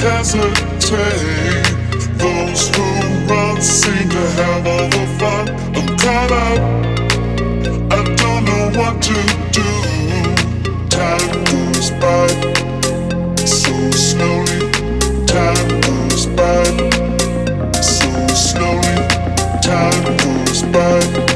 hesitate. Those who run seem to have all the caught up. I don't know what to do. Time goes by so slowly. Time moves by so slowly. Time moves by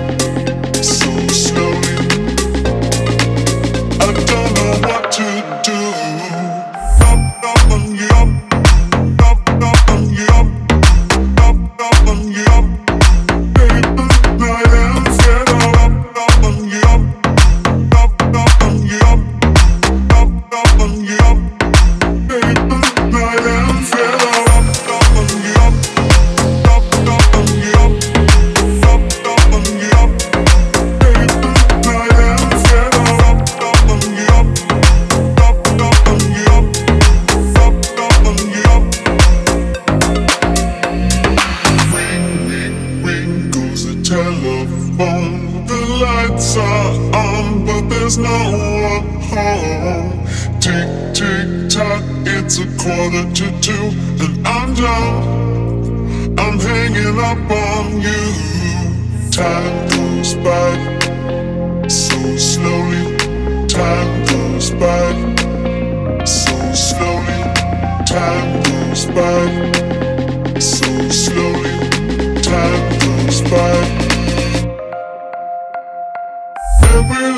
telephone. The lights are on, but there's no one home. Tick, tick, tock, it's a quarter to two, and I'm done. I'm hanging up on you. Time goes by so slowly. Time goes by so slowly. Time goes by Over.